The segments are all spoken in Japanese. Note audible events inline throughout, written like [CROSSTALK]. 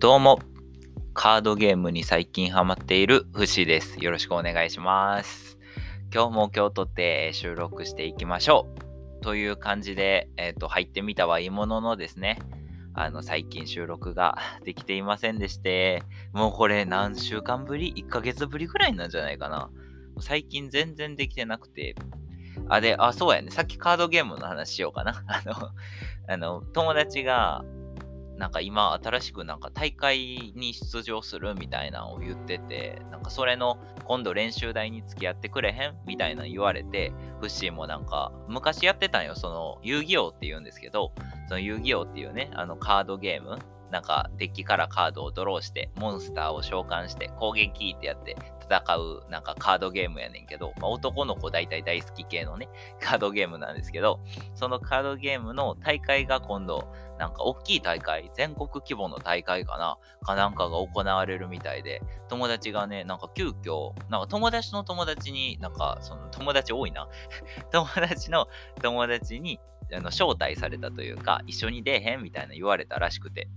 どうも、カードゲームに最近ハマっているフシです。よろしくお願いします。今日も今日とって収録していきましょう。という感じで、えっ、ー、と、入ってみたはいいもののですね、あの、最近収録ができていませんでして、もうこれ何週間ぶり ?1 ヶ月ぶりぐらいなんじゃないかな。最近全然できてなくて、あ、で、あ、そうやね。さっきカードゲームの話しようかな。[LAUGHS] あの、あの、友達が、なんか今新しくなんか大会に出場するみたいなのを言ってて、なんかそれの今度練習台に付き合ってくれへんみたいな言われて、フッシーもなんか昔やってたんよ、その遊戯王って言うんですけど、その遊戯王っていうね、あのカードゲーム、なんかデッキからカードをドローして、モンスターを召喚して攻撃ってやって戦うなんかカードゲームやねんけど、まあ、男の子大体大好き系のね、カードゲームなんですけど、そのカードゲームの大会が今度、なんか大きい大会、全国規模の大会かな、かなんかが行われるみたいで、友達がね、なんか急遽、なんか友達の友達に、なんかその友達多いな、[LAUGHS] 友達の友達にあの招待されたというか、一緒に出えへんみたいな言われたらしくて。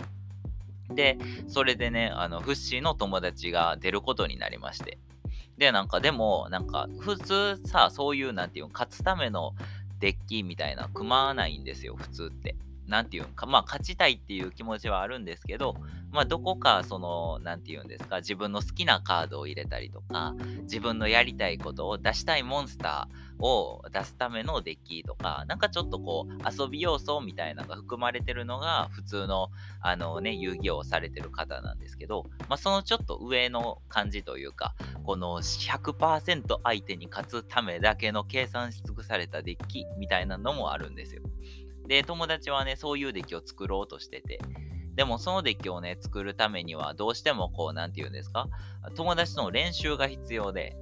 で、それでね、あの、フッシーの友達が出ることになりまして。で、なんかでも、なんか普通さ、そういう、なんていうの、勝つためのデッキみたいな組まないんですよ、普通って。なんていうんか、まあ、勝ちたいっていう気持ちはあるんですけど、まあ、どこか、その、なんていうんですか、自分の好きなカードを入れたりとか、自分のやりたいことを出したいモンスターを出すためのデッキとか、なんかちょっとこう、遊び要素みたいなのが含まれてるのが、普通の、あのね、遊戯王をされてる方なんですけど、まあ、そのちょっと上の感じというか、この100%相手に勝つためだけの計算し尽くされたデッキみたいなのもあるんですよ。で、友達はね、そういうデッキを作ろうとしてて、でもそのデッキをね、作るためにはどうしてもこう、なんて言うんですか？友達との練習が必要で、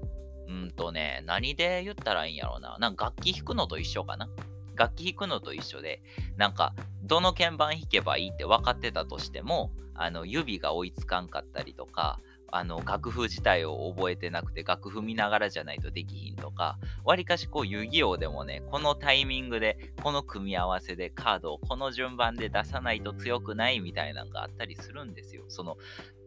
うんとね、何で言ったらいいんやろうな。なんか楽器弾くのと一緒かな？楽器弾くのと一緒で、なんか、どの鍵盤弾けばいいって分かってたとしても、あの、指が追いつかんかったりとか、あの楽譜自体を覚えてなくて楽譜見ながらじゃないとできひんとかわりかしこう遊戯王でもねこのタイミングでこの組み合わせでカードをこの順番で出さないと強くないみたいなのがあったりするんですよ。その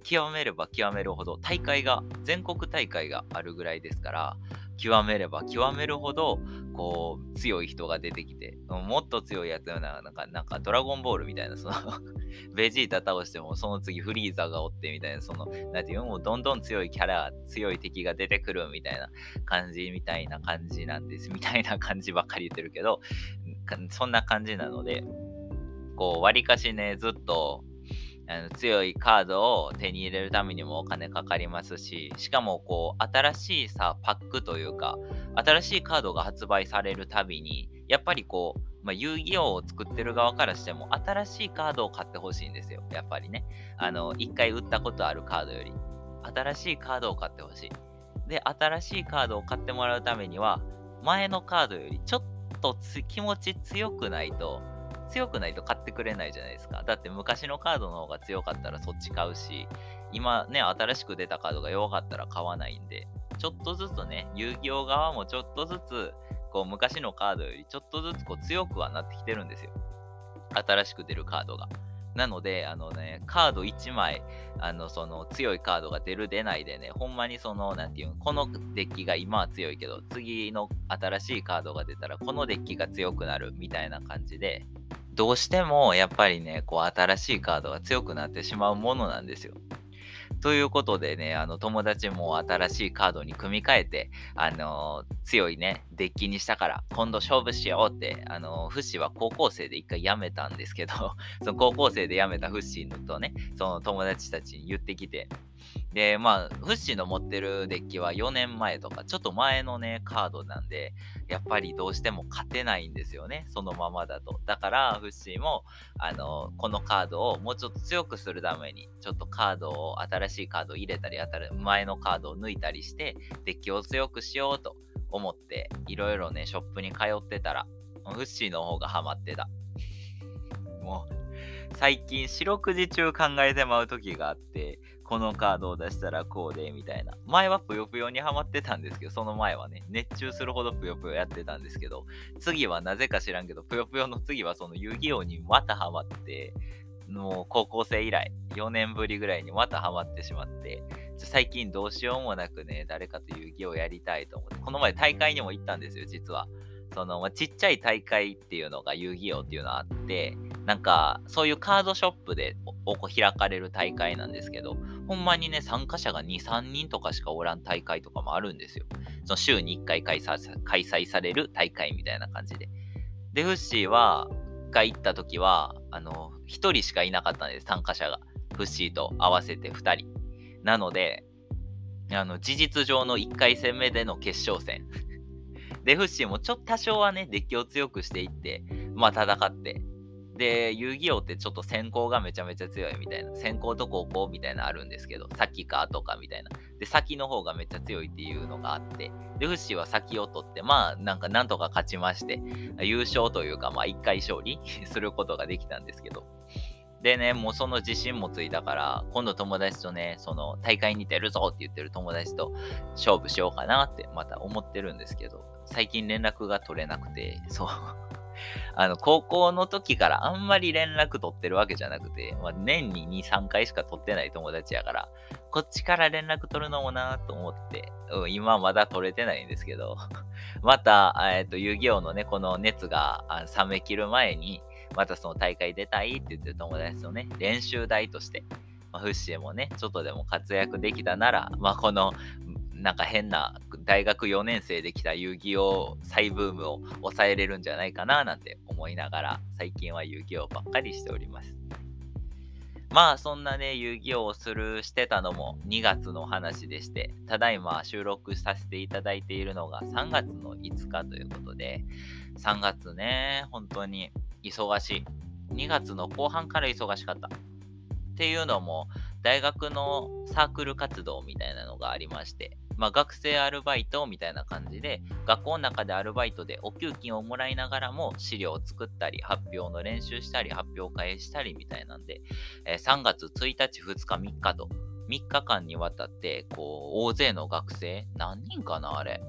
極めれば極めるほど大会が全国大会があるぐらいですから極めれば極めるほど、こう、強い人が出てきて、もっと強いやつよな、なんか、なんか、ドラゴンボールみたいな、その [LAUGHS] ベジータ倒しても、その次フリーザがおってみたいな、その、なんていうの、もうどんどん強いキャラ、強い敵が出てくるみたいな感じ、みたいな感じなんです、みたいな [LAUGHS] 感じばっかり言ってるけど、そんな感じなので、こう、わりかしね、ずっと、あの強いカードを手に入れるためにもお金かかりますし、しかもこう、新しいさ、パックというか、新しいカードが発売されるたびに、やっぱりこう、まあ、遊戯王を作ってる側からしても、新しいカードを買ってほしいんですよ。やっぱりね。あの、一回売ったことあるカードより、新しいカードを買ってほしい。で、新しいカードを買ってもらうためには、前のカードよりちょっと気持ち強くないと、強くないと買ってくれないじゃないですか。だって昔のカードの方が強かったらそっち買うし、今ね、新しく出たカードが弱かったら買わないんで、ちょっとずつね、遊戯王側もちょっとずつ、こう昔のカードよりちょっとずつこう強くはなってきてるんですよ。新しく出るカードが。なので、あのね、カード1枚、あの、その強いカードが出る出ないでね、ほんまにその、なんていうの、このデッキが今は強いけど、次の新しいカードが出たら、このデッキが強くなるみたいな感じで、どうしてもやっぱりね、こう新しいカードが強くなってしまうものなんですよ。ということでね、あの友達も新しいカードに組み替えて、あの、強いね、デッキにしたから、今度勝負しようって、あのー、フッシーは高校生で一回辞めたんですけど、[LAUGHS] その高校生で辞めたフッシーとね、その友達たちに言ってきて、で、まあ、フッシーの持ってるデッキは4年前とか、ちょっと前のね、カードなんで、やっぱりどうしても勝てないんですよね、そのままだと。だから、フッシーも、あの、このカードをもうちょっと強くするために、ちょっとカードを、新しいカードを入れたり、前のカードを抜いたりして、デッキを強くしようと思って、いろいろね、ショップに通ってたら、フッシーの方がハマってた。もう、最近四六時中考えてまう時があって、このカードを出したらこうで、みたいな。前はぷよぷよにハマってたんですけど、その前はね、熱中するほどぷよぷよやってたんですけど、次はなぜか知らんけど、ぷよぷよの次はその遊戯王にまたハマって、もう高校生以来、4年ぶりぐらいにまたハマってしまって、最近どうしようもなくね、誰かと遊戯をやりたいと思って、この前大会にも行ったんですよ、実は。その、まあ、ちっちゃい大会っていうのが遊戯王っていうのがあって、なんか、そういうカードショップでおこ開かれる大会なんですけど、ほんまにね、参加者が2、3人とかしかおらん大会とかもあるんですよ。その週に1回開催される大会みたいな感じで。で、フッシーは、が行った時は、あの、1人しかいなかったんです、参加者が。フッシーと合わせて2人。なので、あの、事実上の1回戦目での決勝戦。で、フッシーもちょっと多少はね、デッキを強くしていって、まあ戦って、で、遊戯王ってちょっと先行がめちゃめちゃ強いみたいな、先行と後攻みたいなのあるんですけど、先か後かみたいな。で、先の方がめっちゃ強いっていうのがあって、で、フッシーは先を取って、まあ、なんかなんとか勝ちまして、優勝というか、まあ、1回勝利 [LAUGHS] することができたんですけど、でね、もうその自信もついたから、今度友達とね、その大会に出るぞって言ってる友達と勝負しようかなってまた思ってるんですけど、最近連絡が取れなくて、そう。[LAUGHS] あの、高校の時からあんまり連絡取ってるわけじゃなくて、まあ、年に2、3回しか取ってない友達やから、こっちから連絡取るのもなと思って、うん、今まだ取れてないんですけど、[LAUGHS] また、えっ、ー、と、遊戯王のね、この熱が冷め切る前に、またその大会出たいって言ってる友達とね、練習台として、まあ、フッシーもね、ちょっとでも活躍できたなら、まあ、この、なんか変な大学4年生で来た遊戯王再ブームを抑えれるんじゃないかななんて思いながら、最近は遊戯王ばっかりしております。まあそんなね、遊戯王をするしてたのも2月の話でして、ただいま収録させていただいているのが3月の5日ということで、3月ね、本当に忙しい。2月の後半から忙しかった。っていうのも、大学のサークル活動みたいなのがありまして、まあ、学生アルバイトみたいな感じで、学校の中でアルバイトでお給金をもらいながらも資料を作ったり、発表の練習したり、発表会したりみたいなんで、えー、3月1日、2日、3日と、3日間にわたって、こう、大勢の学生、何人かな、あれ。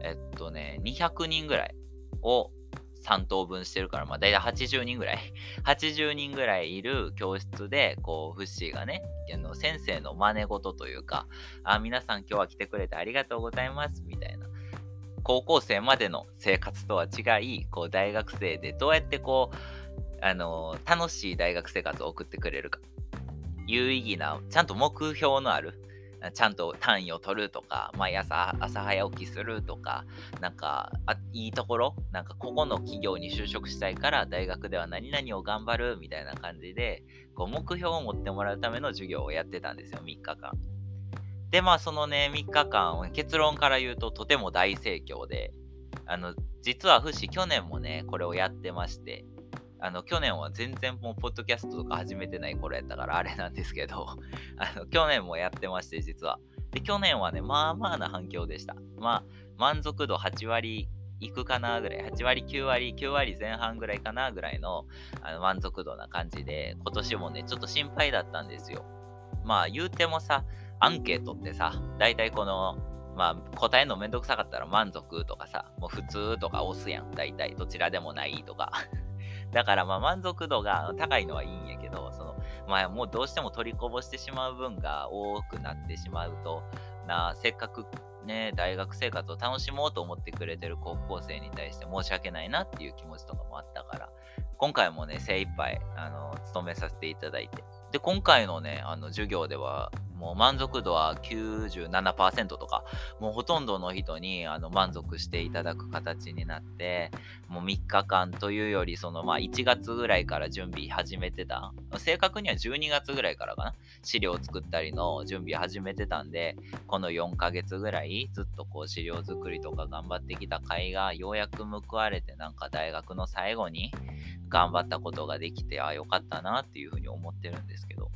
えっとね、200人ぐらいを3等分してるから、まあ、大体80人ぐらい、[LAUGHS] 80人ぐらいいる教室で、こう、フッシーがね、あの先生の真似事というか、あ、皆さん今日は来てくれてありがとうございます、みたいな。高校生までの生活とは違い、こう、大学生でどうやってこう、あの、楽しい大学生活を送ってくれるか。有意義な、ちゃんと目標のある、ちゃんと単位を取るとか、毎朝朝早起きするとか、なんかあいいところ、なんかここの企業に就職したいから大学では何々を頑張るみたいな感じで、こう目標を持ってもらうための授業をやってたんですよ、3日間。で、まあそのね、3日間、結論から言うととても大盛況で、あの、実はフシ去年もね、これをやってまして、あの、去年は全然もう、ポッドキャストとか始めてない頃やったから、あれなんですけど、[LAUGHS] あの、去年もやってまして、実は。で、去年はね、まあまあな反響でした。まあ、満足度8割いくかなぐらい、8割、9割、9割前半ぐらいかなぐらいのあの満足度な感じで、今年もね、ちょっと心配だったんですよ。まあ、言うてもさ、アンケートってさ、大体この、まあ、答えのめんどくさかったら満足とかさ、もう普通とか押すやん。大体、どちらでもないとか。だからまあ満足度が高いのはいいんやけど、そのまあもうどうしても取りこぼしてしまう分が多くなってしまうと、なせっかくね、大学生活を楽しもうと思ってくれてる高校生に対して申し訳ないなっていう気持ちとかもあったから、今回もね、精一杯、あの、務めさせていただいて。で、今回のね、あの、授業では、もう満足度は97%とか、もうほとんどの人にあの満足していただく形になって、もう3日間というより、そのまあ1月ぐらいから準備始めてた。正確には12月ぐらいからかな。資料作ったりの準備始めてたんで、この4ヶ月ぐらいずっとこう資料作りとか頑張ってきた甲斐がようやく報われて、なんか大学の最後に頑張ったことができて、ああよかったなっていうふうに思ってるんですけど。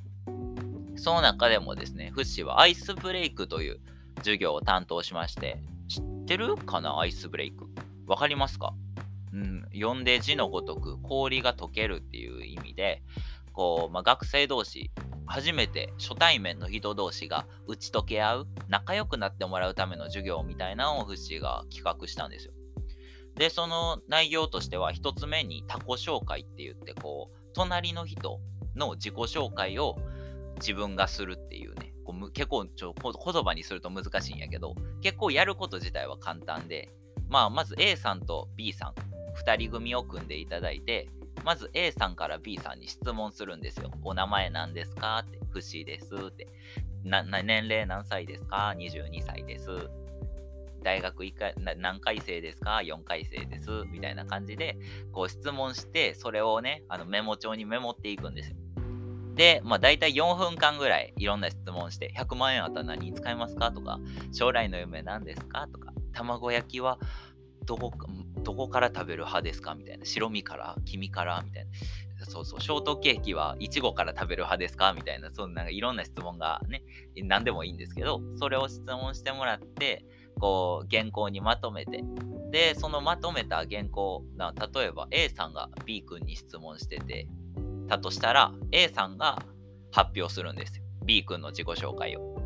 その中でもですね、フッシーはアイスブレイクという授業を担当しまして、知ってるかなアイスブレイク？わかりますか？うん、読んで字のごとく氷が溶けるっていう意味で、こう、まあ、学生同士、初めて初対面の人同士が打ち解け合う、仲良くなってもらうための授業みたいなのをフッシーが企画したんですよ。で、その内容としては、一つ目に他己紹介って言って、こう、隣の人の自己紹介を自分がするっていうね、こう結構ちょ言葉にすると難しいんやけど、結構やること自体は簡単で、まあ、まず A さんと B さん、2人組を組んでいただいて、まず A さんから B さんに質問するんですよ。お名前何ですかって、不思議ですって。年齢何歳ですか ?22 歳です。大学1回何回生ですか ?4 回生です。みたいな感じで、こう質問して、それをね、あのメモ帳にメモっていくんですよ。で、まあ大体4分間ぐらいいろんな質問して、100万円あったら何に使いますか？とか、将来の夢何ですか？とか、卵焼きはどこどこから食べる派ですか？みたいな。白身から黄身から？みたいな。そうそう、ショートケーキはいちごから食べる派ですか？みたいな、そんないろんな質問がね、何でもいいんですけど、それを質問してもらって、こう、原稿にまとめて、で、そのまとめた原稿、な例えば A さんが B 君に質問してて、たとしたら A さんが発表するんですよ。B 君の自己紹介を。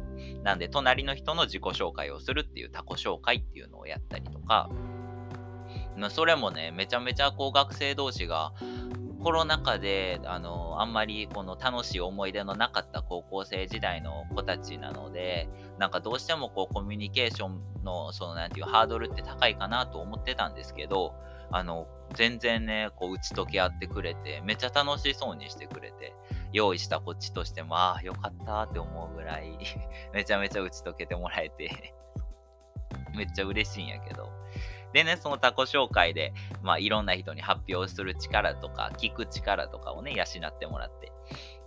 なんで、隣の人の自己紹介をするっていう他己紹介っていうのをやったりとか、まそれもね、めちゃめちゃこう学生同士がコロナ禍で、あの、あんまりこの楽しい思い出のなかった高校生時代の子たちなので、なんかどうしてもこうコミュニケーションの、そのなんていうハードルって高いかなと思ってたんですけど、あの、全然ね、こう打ち解け合ってくれて、めっちゃ楽しそうにしてくれて、用意したこっちとしても、ああ、よかったって思うぐらい [LAUGHS] めちゃめちゃ打ち解けてもらえて [LAUGHS] めっちゃ嬉しいんやけど、でね、その他己紹介で、まあ、いろんな人に発表する力とか、聞く力とかをね、養ってもらって。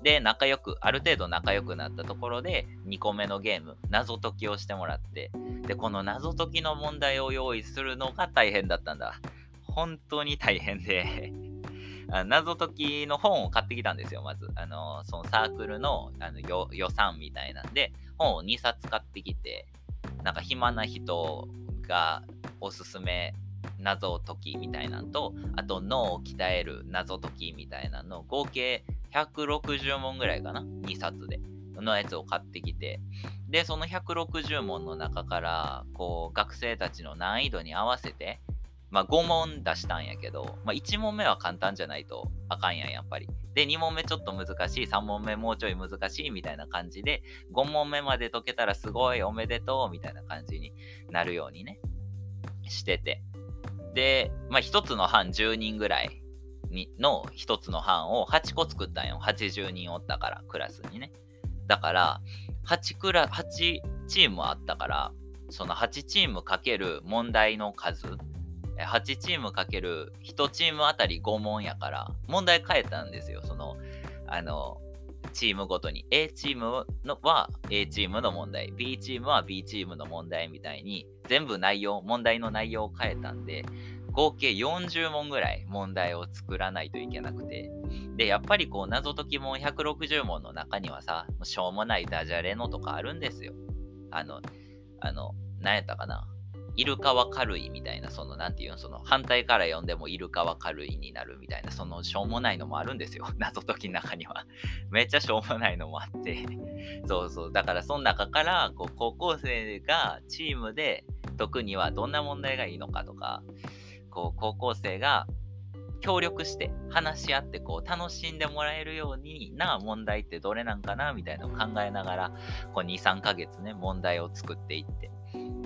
で、仲良く、ある程度仲良くなったところで、2個目のゲーム、謎解きをしてもらって、で、この謎解きの問題を用意するのが大変だったんだ。本当に大変で [LAUGHS] 謎解きの本を買ってきたんですよ、まず。あの、そのサークルのあの予算みたいなんで、本を2冊買ってきて、なんか暇な人がおすすめ謎解きみたいなのと、あと脳を鍛える謎解きみたいなの合計160問ぐらいかな ?2 冊で。のやつを買ってきて、で、その160問の中から、こう、学生たちの難易度に合わせて、まあ5問出したんやけど、まあ1問目は簡単じゃないとあかんやん、やっぱり。で、2問目ちょっと難しい、3問目もうちょい難しいみたいな感じで、5問目まで解けたらすごいおめでとうみたいな感じになるようにね、してて。で、まあ、1つの班10人ぐらいにの1つの班を8個作ったんよ。80人おったから、クラスにね。だから、8, クラ8チームあったから、その8チームかける問題の数、8チームかける1チームあたり5問やから、問題変えたんですよ。その、あの、チームごとに。A チームのは A チームの問題。B チームは B チームの問題みたいに全部内容問題の内容を変えたんで合計40問ぐらい問題を作らないといけなくて。でやっぱりこう謎解き問160問の中にはさしょうもないダジャレのとかあるんですよ。あのあの何やったかな。イルカは軽いみたいな、その、なんていうの、その、反対から読んでもイルカは軽いになるみたいな、その、しょうもないのもあるんですよ。[LAUGHS] 謎解きの中には。[LAUGHS] めっちゃしょうもないのもあって [LAUGHS] そうそう。だから、その中から、こう、高校生がチームで解くにはどんな問題がいいのかとか、こう、高校生が協力して話し合ってこう楽しんでもらえるようにな問題ってどれなんかなみたいなのを考えながらこう23ヶ月ね問題を作っていって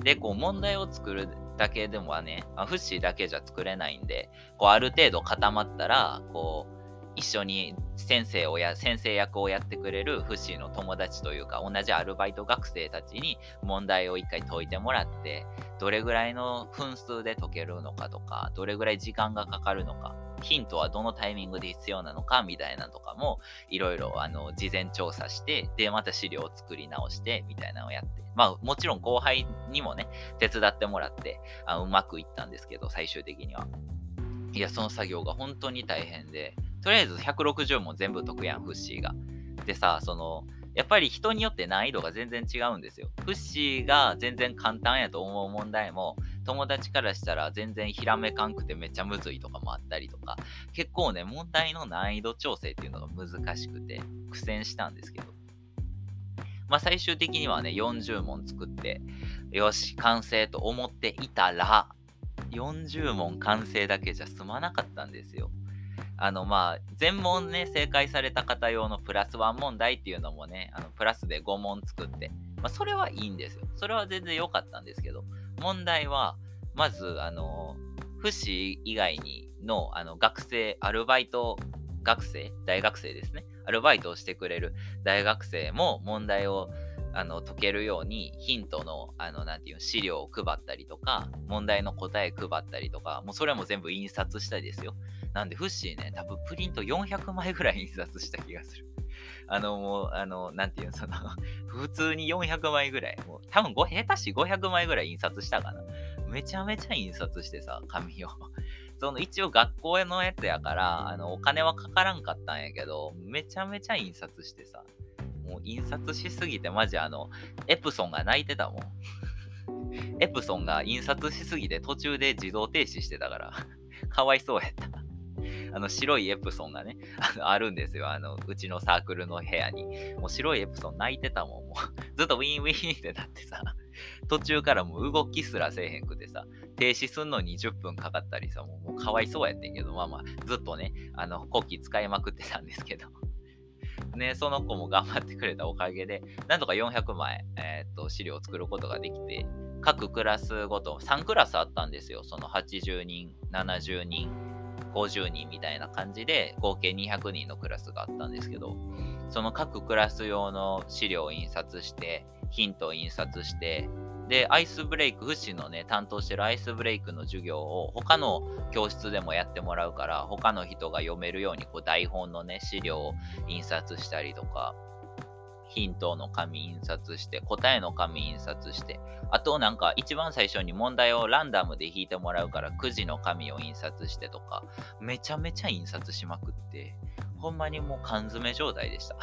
で、こう問題を作るだけでもはね、フッシーだけじゃ作れないんで、こうある程度固まったら、こう、一緒に先生をや、先生役をやってくれるフッシーの友達というか、同じアルバイト学生たちに問題を一回解いてもらって、どれぐらいの分数で解けるのかとか、どれぐらい時間がかかるのか、ヒントはどのタイミングで必要なのかみたいなとかも、いろいろあの事前調査して、で、また資料を作り直して、みたいなのをやって、まあもちろん後輩にもね、手伝ってもらって、あうまくいったんですけど、最終的には。いや、その作業が本当に大変で、とりあえず160問全部解くやん、フッシーが。でさ、その、やっぱり人によって難易度が全然違うんですよ。フッシーが全然簡単やと思う問題も、友達からしたら全然ひらめかんくてめっちゃむずいとかもあったりとか、結構ね、問題の難易度調整っていうのが難しくて、苦戦したんですけど。まあ最終的にはね、40問作って、よし、完成と思っていたら、40問完成だけじゃ済まなかったんですよ。あのまあ全問ね正解された方用のプラス1問題っていうのもねあのプラスで5問作って、まあ、それはいいんですよそれは全然良かったんですけど問題はまずあの不死以外にのあの学生アルバイト学生大学生ですね。アルバイトをしてくれる大学生も問題をあの解けるようにヒントのあのなんていう資料を配ったりとか問題の答え配ったりとかもうそれも全部印刷したりですよ。なんでフッシーね多分プリント400枚ぐらい印刷した気がする。あのもうあのなんていうのその [LAUGHS] 普通に400枚ぐらいもう多分下手し500枚ぐらい印刷したかなめちゃめちゃ印刷してさ紙を [LAUGHS] その一応学校へのやつやからあのお金はかからんかったんやけどめちゃめちゃ印刷してさもう印刷しすぎてマジあの、エプソンが泣いてたもん。[LAUGHS] エプソンが印刷しすぎて途中で自動停止してたから、かわいそうやった。あの白いエプソンがね、[LAUGHS] あのあるんですよ。あの、うちのサークルの部屋に。もう白いエプソン泣いてたもん。もう [LAUGHS] ずっとウィンウィンってなってさ、途中からもう動きすらせえへんくてさ、停止すんのに10分かかったりさ、もうかわいそうやってんけど、まあまあ、ずっとね、あの、コキ使いまくってたんですけど。[LAUGHS] ね、その子も頑張ってくれたおかげで、なんとか400枚、えー、っと資料を作ることができて、各クラスごと3クラスあったんですよ。その80人、70人、50人みたいな感じで、合計200人のクラスがあったんですけど、その各クラス用の資料を印刷して、ヒントを印刷して、で、アイスブレイク、フッのね、担当してるアイスブレイクの授業を他の教室でもやってもらうから、他の人が読めるようにこう台本のね、資料を印刷したりとか、ヒントの紙印刷して、答えの紙印刷して、あとなんか一番最初に問題をランダムで引いてもらうからくじの紙を印刷してとか、めちゃめちゃ印刷しまくって、ほんまにもう缶詰状態でした。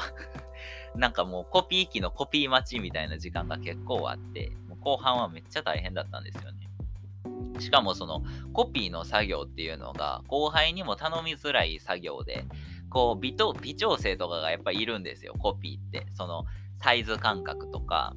[LAUGHS] なんかもうコピー機のコピー待ちみたいな時間が結構あって、後半はめっちゃ大変だったんですよね。しかもそのコピーの作業っていうのが後輩にも頼みづらい作業で、こう微と微調整とかがやっぱいるんですよ、コピーって。そのサイズ感覚とか、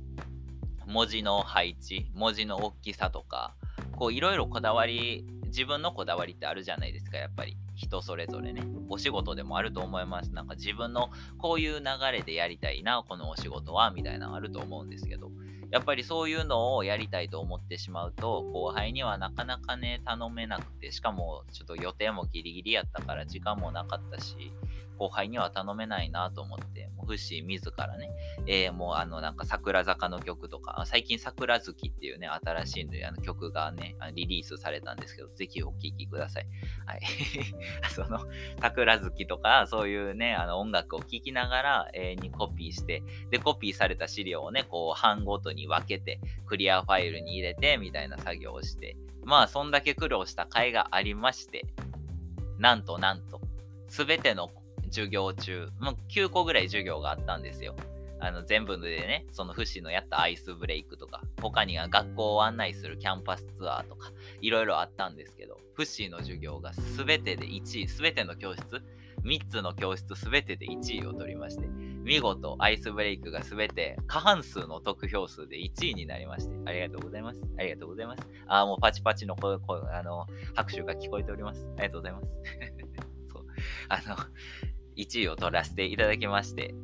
文字の配置、文字の大きさとか、こういろいろこだわり、自分のこだわりってあるじゃないですか、やっぱり。人それぞれね。お仕事でもあると思います。なんか自分のこういう流れでやりたいな、このお仕事は、みたいなのあると思うんですけど。やっぱりそういうのをやりたいと思ってしまうと、後輩にはなかなかね、頼めなくて、しかもちょっと予定もギリギリやったから時間もなかったし、後輩には頼めないなと思って、もうフシ自らね、えー、もうあのなんか桜坂の曲とか、最近桜月っていうね、新しいあの曲がね、リリースされたんですけど、ぜひお聴きください。はい。[LAUGHS] その桜月とか、そういうね、あの音楽を聴きながら、えー、にコピーして、で、コピーされた資料をね、こう班ごとに分けて、クリアファイルに入れて、みたいな作業をして、まあ、そんだけ苦労した甲斐がありまして、なんとなんと、すべての授業中、もう9個ぐらい授業があったんですよ。あの全部でね、そのフシのやったアイスブレイクとか、他には学校を案内するキャンパスツアーとか、いろいろあったんですけど、フッシの授業が全てで1位、全ての教室、3つの教室全てで1位を取りまして、見事アイスブレイクが全て過半数の得票数で1位になりまして、ありがとうございます。ありがとうございます。あ、もうパチパチの声、声あの拍手が聞こえております。ありがとうございます。[LAUGHS] そう。あの、1位を取らせていただきまして、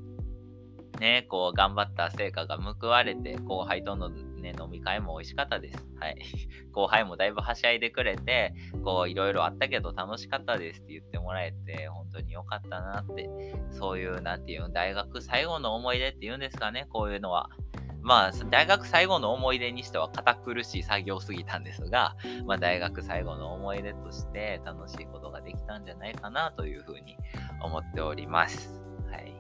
ね、こう頑張った成果が報われて、後輩との、ね、飲み会も美味しかったです。はい。[LAUGHS] 後輩もだいぶはしゃいでくれて、こういろいろあったけど楽しかったですって言ってもらえて、本当に良かったなって、そういう、なんていうの、大学最後の思い出っていうんですかね、こういうのは。まあ、大学最後の思い出にしては堅苦しい作業すぎたんですが、まあ、大学最後の思い出として楽しいことができたんじゃないかなというふうに思っております。はい。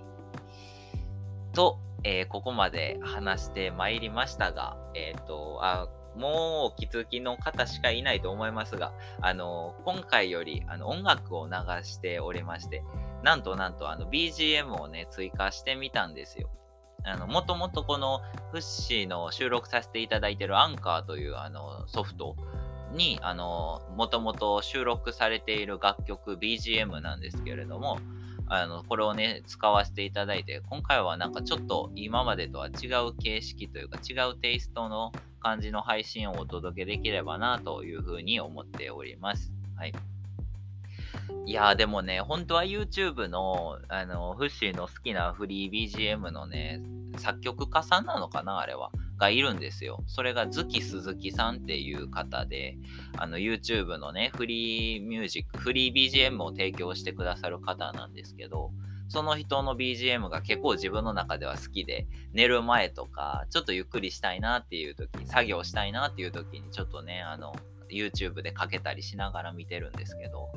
と、えー、ここまで話してまいりましたが、えっ、ー、と、あ、もうお気づきの方しかいないと思いますが、あの、今回よりあの音楽を流しておりまして、なんとなんとあの BGM をね、追加してみたんですよ。あの、もともとこのフッシーの収録させていただいてるアンカーというあのソフトに、あの、もともと収録されている楽曲 BGM なんですけれども、あの、これをね、使わせていただいて、今回はなんかちょっと今までとは違う形式というか違うテイストの感じの配信をお届けできればなというふうに思っております。はい。いやでもね、本当は YouTube の、あの、フッシーの好きなフリー BGM のね、作曲家さんなのかなあれは。がいるんですよ。それが月鈴木さんっていう方で、あの YouTube のね、フリーミュージック、フリー BGM を提供してくださる方なんですけど、その人の BGM が結構自分の中では好きで、寝る前とか、ちょっとゆっくりしたいなっていう時、作業したいなっていう時にちょっとね、あの、YouTube でかけたりしながら見てるんですけど、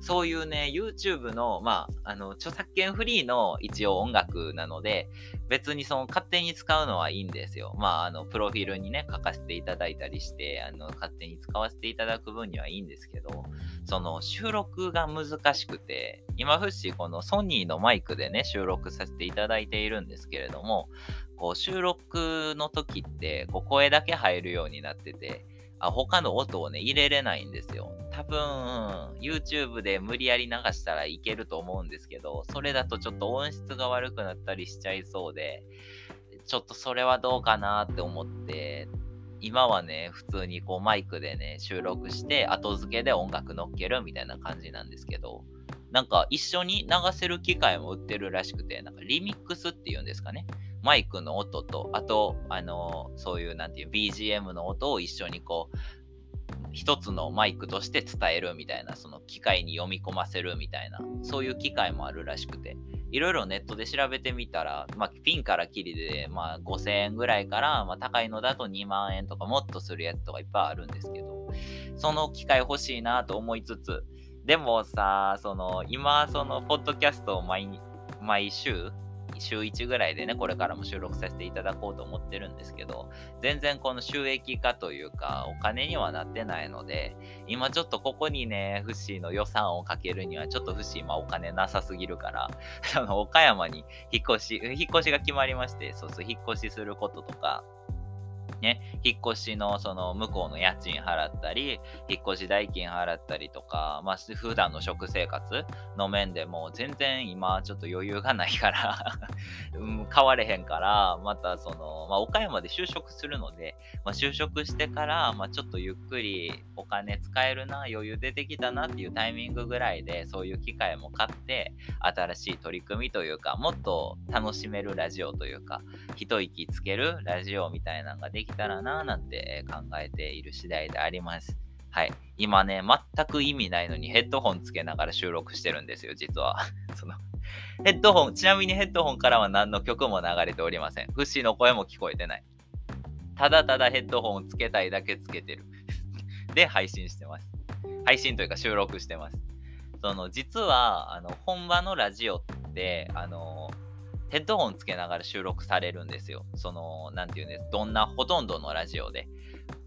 そういうね、YouTube の、まあ、あの、著作権フリーの一応音楽なので、別にその勝手に使うのはいいんですよ。まあ、あの、プロフィールにね、書かせていただいたりして、あの、勝手に使わせていただく分にはいいんですけど、その収録が難しくて、今、フッシーこのソニーのマイクでね、収録させていただいているんですけれども、こう収録の時って、こう声だけ入るようになってて、あ他の音をね、入れれないんですよ。多分、YouTube で無理やり流したらいけると思うんですけど、それだとちょっと音質が悪くなったりしちゃいそうで、ちょっとそれはどうかなって思って、今はね、普通にこうマイクでね、収録して後付けで音楽乗っけるみたいな感じなんですけど、なんか一緒に流せる機械も売ってるらしくて、なんかリミックスっていうんですかね。マイクの音と、あと、あの、そういう、なんていう、BGM の音を一緒にこう、一つのマイクとして伝えるみたいな、その機械に読み込ませるみたいな、そういう機械もあるらしくて、いろいろネットで調べてみたら、まあ、ピンからキリで、まあ、5000円ぐらいから、まあ、高いのだと2万円とかもっとするやつとかいっぱいあるんですけど、その機械欲しいなと思いつつ、でもさ、その、今、その、ポッドキャストを毎毎週、週1ぐらいでね、これからも収録させていただこうと思ってるんですけど、全然この収益化というか、お金にはなってないので、今ちょっとここにね、フッシーの予算をかけるには、ちょっとフッシー今お金なさすぎるから、[LAUGHS] あの、岡山に引っ越し、引っ越しが決まりまして、そうそう、引っ越しすることとか、ね、引っ越しのその向こうの家賃払ったり、引っ越し代金払ったりとか、まあ普段の食生活の面でも全然今ちょっと余裕がないから [LAUGHS] うん、買われへんから、またその、まあ岡山で就職するので、まあ就職してから、まあちょっとゆっくりお金使えるな、余裕出てきたなっていうタイミングぐらいで、そういう機会も買って、新しい取り組みというか、もっと楽しめるラジオというか、一息つけるラジオみたいなのができきたらななんて考えている次第であります。はい。今ね、全く意味ないのにヘッドホンつけながら収録してるんですよ、実は。[LAUGHS] その、ヘッドホン、ちなみにヘッドホンからは何の曲も流れておりません。フッシーの声も聞こえてない。ただただヘッドホンをつけたいだけつけてる。[LAUGHS] で、配信してます。配信というか収録してます。その、実は、あの、本場のラジオって、あの、ヘッドホンつけながら収録されるんですよ。その、なんていうんです。どんな、ほとんどのラジオで。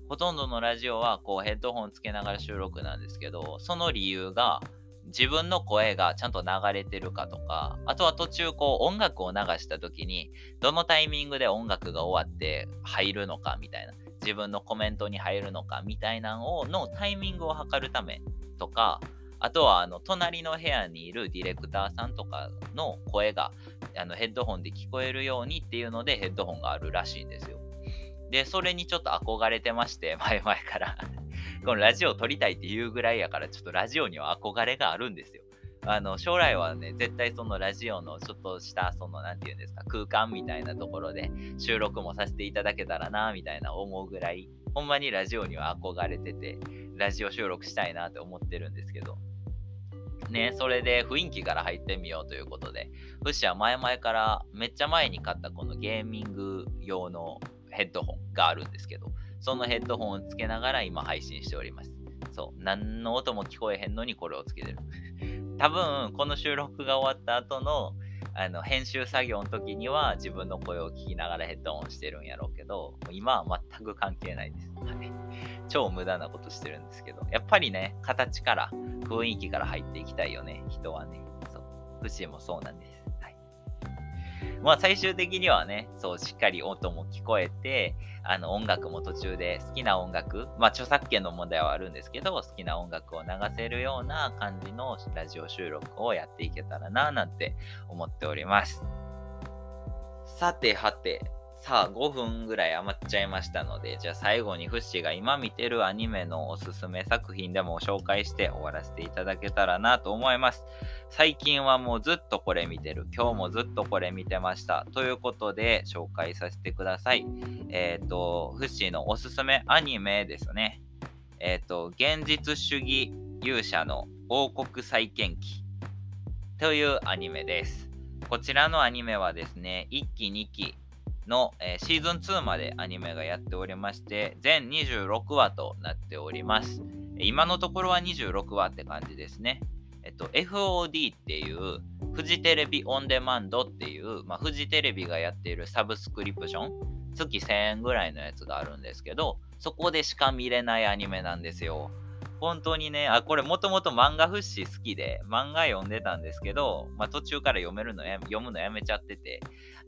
ほとんどのラジオは、こう、ヘッドホンつけながら収録なんですけど、その理由が、自分の声がちゃんと流れてるかとか、あとは途中こう音楽を流した時に、どのタイミングで音楽が終わって入るのかみたいな、自分のコメントに入るのかみたいなのをのタイミングを測るためとか、あとはあの隣の部屋にいるディレクターさんとかの声があのヘッドホンで聞こえるようにっていうのでヘッドホンがあるらしいんですよ。で、それにちょっと憧れてまして、[LAUGHS] 前々からこのラジオを撮りたいっていうぐらいやから、ちょっとラジオには憧れがあるんですよ。あの、将来はね、絶対そのラジオのちょっとした、その、なんて言うんですか、空間みたいなところで収録もさせていただけたらな、みたいな思うぐらい、ほんまにラジオには憧れてて、ラジオ収録したいなって思ってるんですけど、ね、それで雰囲気から入ってみようということで、フッシは前々からめっちゃ前に買ったこのゲーミング用のヘッドホンがあるんですけど、そのヘッドホンをつけながら今配信しております。そう、何の音も聞こえへんのにこれをつけてる。多分、この収録が終わった後のあの編集作業の時には自分の声を聞きながらヘッドホンしてるんやろうけど、今は全く関係ないです。はい。超無駄なことしてるんですけど、やっぱりね、形から雰囲気から入っていきたいよね、人はね。そう。フシもそうなんです。まあ最終的にはね、そう、しっかり音も聞こえて、あの音楽も途中で好きな音楽、まあ著作権の問題はあるんですけど、好きな音楽を流せるような感じのラジオ収録をやっていけたらな、なんて思っております。さてはて、さあ、5分ぐらい余っちゃいましたので、じゃあ最後にフッシーが今見てるアニメのおすすめ作品でも紹介して終わらせていただけたらなと思います。最近はもうずっとこれ見てる。今日もずっとこれ見てました。ということで紹介させてください。えっ、ー、と、フッシーのおすすめアニメですね。えっ、ー、と、現実主義勇者の王国再建記というアニメです。こちらのアニメはですね、1期2期の、えー、シーズン2までアニメがやっておりまして、全26話となっております。今のところは26話って感じですね。えっと、FOD っていう、フジテレビオンデマンドっていう、まあ、フジテレビがやっているサブスクリプション、月1000円ぐらいのやつがあるんですけど、そこでしか見れないアニメなんですよ。本当にね、あ、これもともと漫画フッシー好きで、漫画読んでたんですけど、まあ、途中から読めるのや、読むのやめちゃってて、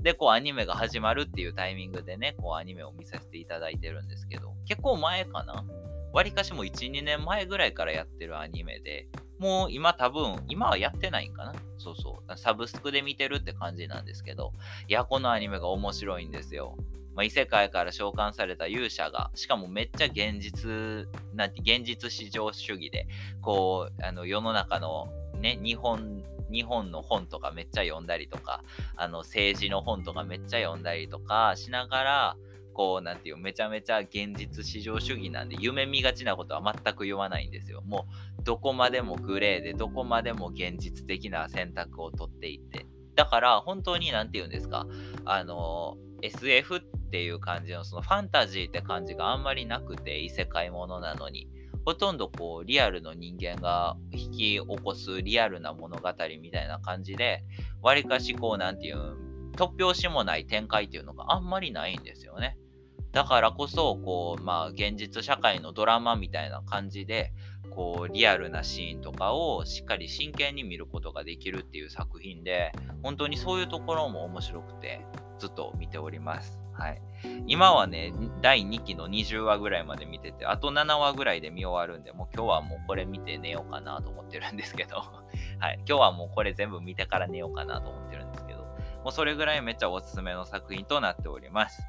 で、こうアニメが始まるっていうタイミングでね、こうアニメを見させていただいてるんですけど、結構前かな？わりかしも1、2年前ぐらいからやってるアニメで、もう今多分、今はやってないんかな？そうそう。サブスクで見てるって感じなんですけど、いや、このアニメが面白いんですよ。まあ、異世界から召喚された勇者が、しかもめっちゃ現実、なんて、現実至上主義で、こう、あの、世の中のね、日本、日本の本とかめっちゃ読んだりとか、あの、政治の本とかめっちゃ読んだりとかしながら、こう、なんていう、めちゃめちゃ現実至上主義なんで、夢見がちなことは全く言わないんですよ。もう、どこまでもグレーで、どこまでも現実的な選択をとっていって。だから、本当に、なんて言うんですか、あの、SF ってていう感じの、そのファンタジーって感じがあんまりなくて、異世界ものなのに。ほとんどこうリアルの人間が引き起こすリアルな物語みたいな感じで、わりかしこうなんていう、突拍子もない展開っていうのがあんまりないんですよね。だからこそ、こう、まあ、現実社会のドラマみたいな感じで、こう、リアルなシーンとかをしっかり真剣に見ることができるっていう作品で、本当にそういうところも面白くて、ずっと見ております。はい。今はね、第2期の20話ぐらいまで見てて、あと7話ぐらいで見終わるんで、もう今日はもうこれ見て寝ようかなと思ってるんですけど、[LAUGHS] はい。今日はもうこれ全部見てから寝ようかなと思ってるんですけど、もうそれぐらいめっちゃおすすめの作品となっております。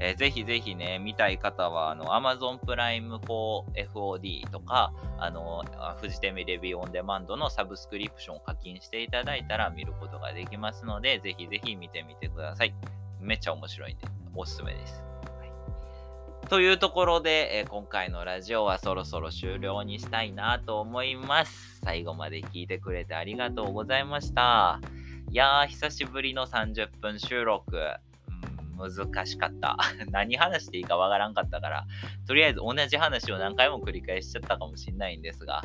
えー、ぜひぜひね、見たい方は、あの、Amazon プライム4 FOD とか、あの、フジテレビレビオンデマンドのサブスクリプションを課金していただいたら見ることができますので、ぜひぜひ見てみてください。めっちゃ面白いんで、おすすめです。というところで、え、今回のラジオはそろそろ終了にしたいなと思います。最後まで聞いてくれてありがとうございました。いやー、久しぶりの30分収録。難しかった。[LAUGHS] 何話していいかわからんかったから、とりあえず同じ話を何回も繰り返しちゃったかもしんないんですが、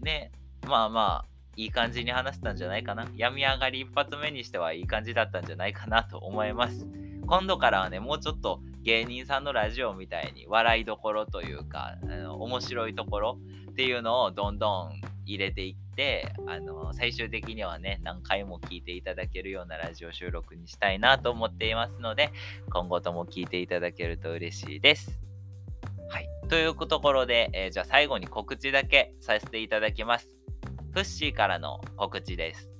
ね、まあまあ、いい感じに話せたんじゃないかな。病み上がり一発目にしてはいい感じだったんじゃないかなと思います。今度からはね、もうちょっと芸人さんのラジオみたいに笑いどころというか、あの面白いところっていうのをどんどん入れていって、あの最終的にはね、何回も聞いていただけるようなラジオ収録にしたいなと思っていますので、今後とも聞いていただけると嬉しいです。はい。というところで、えー、じゃあ最後に告知だけさせていただきます。フッシーからの告知です。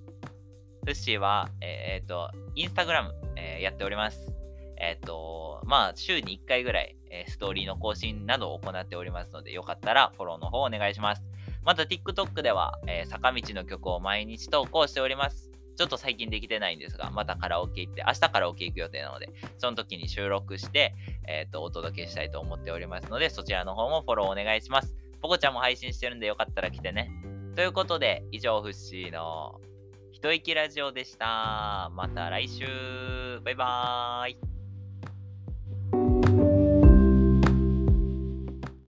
フッシーは、えっ、と、インスタグラム、えー、やっております。えっ、ー、と、まあ、週に1回ぐらい、えストーリーの更新などを行っておりますので、よかったらフォローの方お願いします。また TikTok では、え坂道の曲を毎日投稿しております。ちょっと最近できてないんですが、またカラオケ行って、明日カラオケ行く予定なので、その時に収録して、えっ、と、お届けしたいと思っておりますので、そちらの方もフォローお願いします。ポコちゃんも配信してるんで、よかったら来てね。ということで、以上、フッシーの一息ラジオでした。また来週。バイバーイ。